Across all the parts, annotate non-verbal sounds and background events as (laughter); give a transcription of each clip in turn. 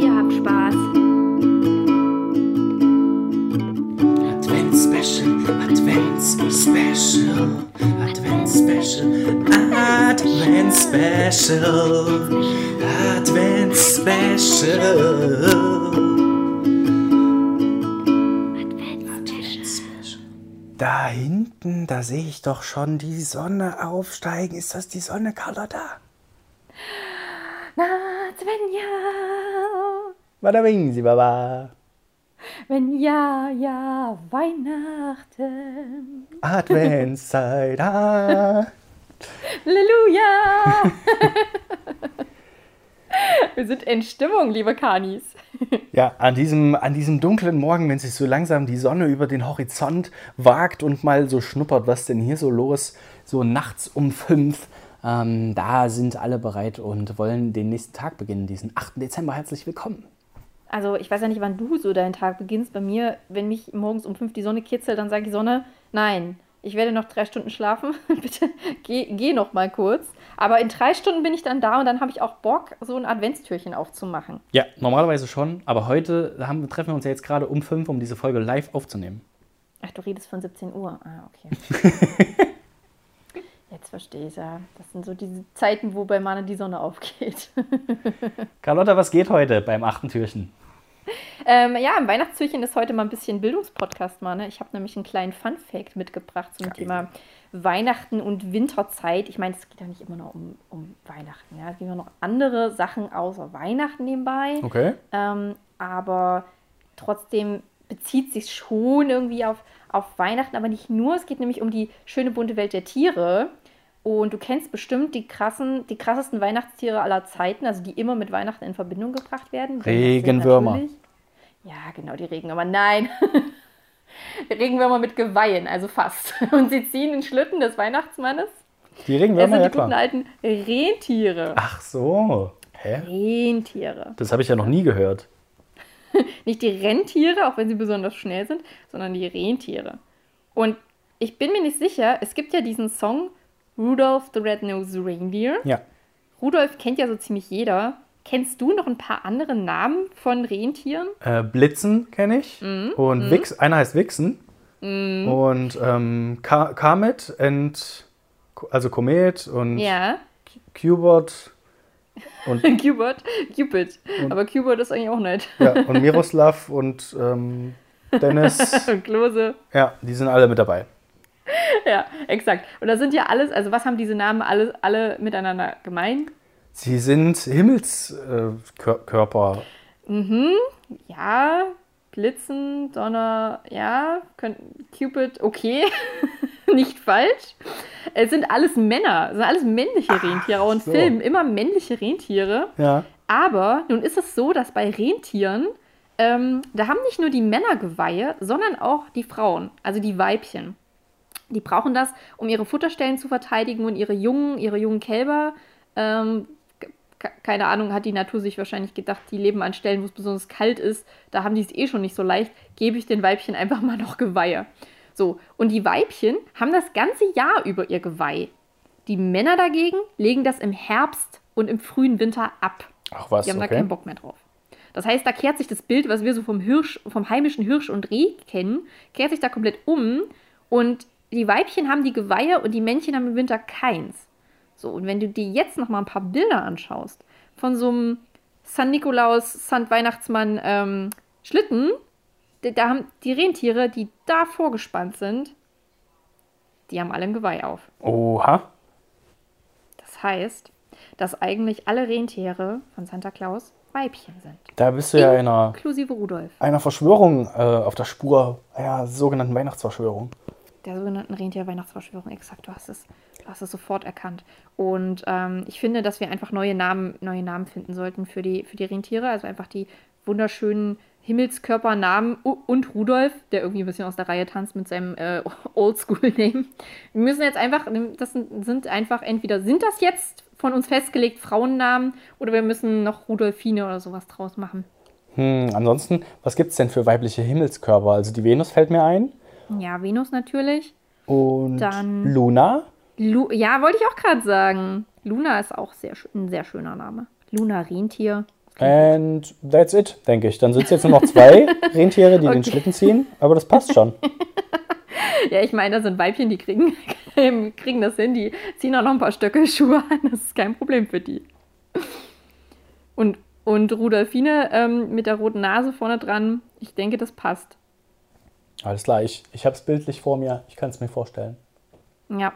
Ihr habt Spaß. Advents-Special, Advents-Special, Advents-Special, Advents-Special, Advents-Special. Da hinten, da sehe ich doch schon die Sonne aufsteigen. Ist das die Sonne, Carlotta? Na, Svenja. Bada bing, sie baba. Wenn ja, ja, Weihnachten. Adventszeit. Ah. Halleluja! (laughs) Wir sind in Stimmung, liebe Kanis. Ja, an diesem, an diesem dunklen Morgen, wenn sich so langsam die Sonne über den Horizont wagt und mal so schnuppert, was denn hier so los, so nachts um fünf, ähm, da sind alle bereit und wollen den nächsten Tag beginnen, diesen 8. Dezember. Herzlich willkommen. Also, ich weiß ja nicht, wann du so deinen Tag beginnst. Bei mir, wenn mich morgens um fünf die Sonne kitzelt, dann sage die Sonne, nein, ich werde noch drei Stunden schlafen. (laughs) Bitte geh, geh noch mal kurz. Aber in drei Stunden bin ich dann da und dann habe ich auch Bock, so ein Adventstürchen aufzumachen. Ja, normalerweise schon, aber heute haben, treffen wir uns ja jetzt gerade um fünf, um diese Folge live aufzunehmen. Ach, du redest von 17 Uhr. Ah, okay. (laughs) Verstehe ich ja. Das sind so diese Zeiten, wo bei Mane die Sonne aufgeht. (laughs) Carlotta, was geht heute beim achten Türchen? Ähm, ja, im Weihnachtstürchen ist heute mal ein bisschen Bildungspodcast, Mann. Ich habe nämlich einen kleinen Fun-Fact mitgebracht zum Geil. Thema Weihnachten und Winterzeit. Ich meine, es geht ja nicht immer nur um, um Weihnachten. Ja? Es gibt ja noch andere Sachen außer Weihnachten nebenbei. Okay. Ähm, aber trotzdem bezieht sich schon irgendwie auf, auf Weihnachten, aber nicht nur. Es geht nämlich um die schöne bunte Welt der Tiere. Und du kennst bestimmt die krassen, die krassesten Weihnachtstiere aller Zeiten, also die immer mit Weihnachten in Verbindung gebracht werden. Das sind Regenwürmer. Ja, genau, die Regenwürmer. Nein. (laughs) Regenwürmer mit Geweihen, also fast. (laughs) Und sie ziehen den Schlitten des Weihnachtsmannes. Die Regenwürmer, sind ja die guten klar. alten Rentiere. Ach so. Hä? Rentiere. Das habe ich ja noch nie gehört. (laughs) Nicht die Rentiere, auch wenn sie besonders schnell sind, sondern die Rentiere. Und ich bin mir nicht sicher, es gibt ja diesen Song Rudolph the Red-Nosed Reindeer. Ja. Rudolph kennt ja so ziemlich jeder. Kennst du noch ein paar andere Namen von Rentieren? Äh, Blitzen kenne ich. Mhm. Und Wix, einer heißt Wixen. Und ähm, Ka Comet und also Komet und Ja, Cubert und, (laughs) Cupid. Cupid. Aber Cupid ist eigentlich auch nett. ja, und (laughs) Miroslav und ähm, Dennis. (laughs) Und Klose. Ja, die sind alle mit dabei. (laughs) Ja, exakt. Und das sind ja alles, also was haben diese Namen alle, alle miteinander gemein? Sie sind Himmelskörper. Äh, Körper. Ja, Blitzen, Donner, ja, Cupid, okay, (laughs) nicht falsch. Es sind alles Männer, es sind alles männliche Rentiere. Auch in so. Filmen immer männliche Rentiere. Ja. Aber nun ist es so, dass bei Rentieren, ähm, da haben nicht nur die Männer Geweihe, sondern auch die Frauen, also die Weibchen. Die brauchen das, um ihre Futterstellen zu verteidigen und ihre jungen, ihre jungen Kälber. Ähm, ke- keine Ahnung, hat die Natur sich wahrscheinlich gedacht, die leben an Stellen, wo es besonders kalt ist. Da haben die es eh schon nicht so leicht. Gebe ich den Weibchen einfach mal noch Geweihe. So, und die Weibchen haben das ganze Jahr über ihr Geweih. Die Männer dagegen legen das im Herbst und im frühen Winter ab. Ach was, Die haben da okay. keinen Bock mehr drauf. Das heißt, da kehrt sich das Bild, was wir so vom Hirsch, vom heimischen Hirsch und Reh kennen, kehrt sich da komplett um. Und die Weibchen haben die Geweihe und die Männchen haben im Winter keins. So, und wenn du dir jetzt noch mal ein paar Bilder anschaust von so einem San Nikolaus, San Weihnachtsmann ähm, Schlitten, da- haben die Rentiere, die da vorgespannt sind, die haben alle ein Geweih auf. Oha. Das heißt, dass eigentlich alle Rentiere von Santa Claus Weibchen sind. Da bist du ja einer, Inklusive Rudolf, einer Verschwörung äh, auf der Spur, einer sogenannten Weihnachtsverschwörung. Der sogenannten Rentier-Weihnachtsverschwörung. Exakt, du hast es Du hast es sofort erkannt. Und ähm, ich finde, dass wir einfach neue Namen, neue Namen finden sollten für die, für die Rentiere. Also einfach die wunderschönen Himmelskörpernamen und Rudolf, der irgendwie ein bisschen aus der Reihe tanzt mit seinem äh, (laughs) Oldschool-Name. Wir müssen jetzt einfach, das sind einfach entweder, sind das jetzt von uns festgelegt Frauennamen oder wir müssen noch Rudolfine oder sowas draus machen. Hm, ansonsten, was gibt es denn für weibliche Himmelskörper? Also die Venus fällt mir ein. Ja, Venus natürlich. Und Dann Luna? Lu ja, wollte ich auch gerade sagen. Luna ist auch sehr, ein sehr schöner Name. Luna Rentier. And that's it, denke ich. Dann sind es jetzt nur noch zwei (laughs) Rentiere, die okay. den Schlitten ziehen, aber das passt schon. (laughs) ja, ich meine, das sind Weibchen, die kriegen, (laughs) kriegen das hin, die ziehen auch noch ein paar Stöcke Schuhe an, das ist kein Problem für die. Und, und Rudolfine ähm, mit der roten Nase vorne dran, ich denke, das passt. Alles klar, ich, ich habe es bildlich vor mir, ich kann es mir vorstellen. Ja.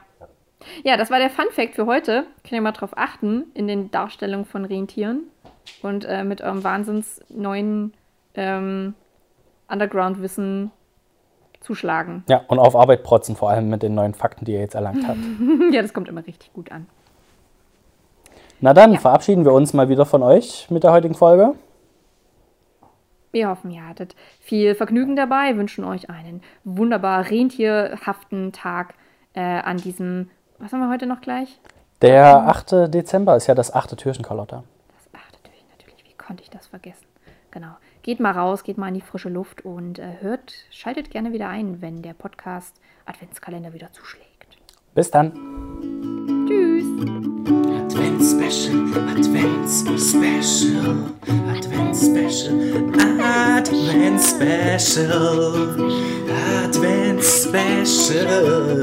Ja, das war der Fun Fact für heute. Könnt ihr mal drauf achten in den Darstellungen von Rentieren und äh, mit eurem wahnsinns neuen ähm, Underground-Wissen zuschlagen. Ja, und auf Arbeit protzen, vor allem mit den neuen Fakten, die ihr jetzt erlangt habt. (laughs) ja, das kommt immer richtig gut an. Na dann, ja. verabschieden wir uns mal wieder von euch mit der heutigen Folge. Wir hoffen, ihr hattet viel Vergnügen dabei, wünschen euch einen wunderbar rentierhaften Tag äh, an diesem, was haben wir heute noch gleich? Der 8. Dezember ist ja das achte Türchen, Carlotta. Das achte Türchen, natürlich. Wie konnte ich das vergessen? Genau. Geht mal raus, geht mal in die frische Luft und äh, hört, schaltet gerne wieder ein, wenn der Podcast Adventskalender wieder zuschlägt. Bis dann. Tschüss. Advents-Special, Advents-Special, special, Advent special.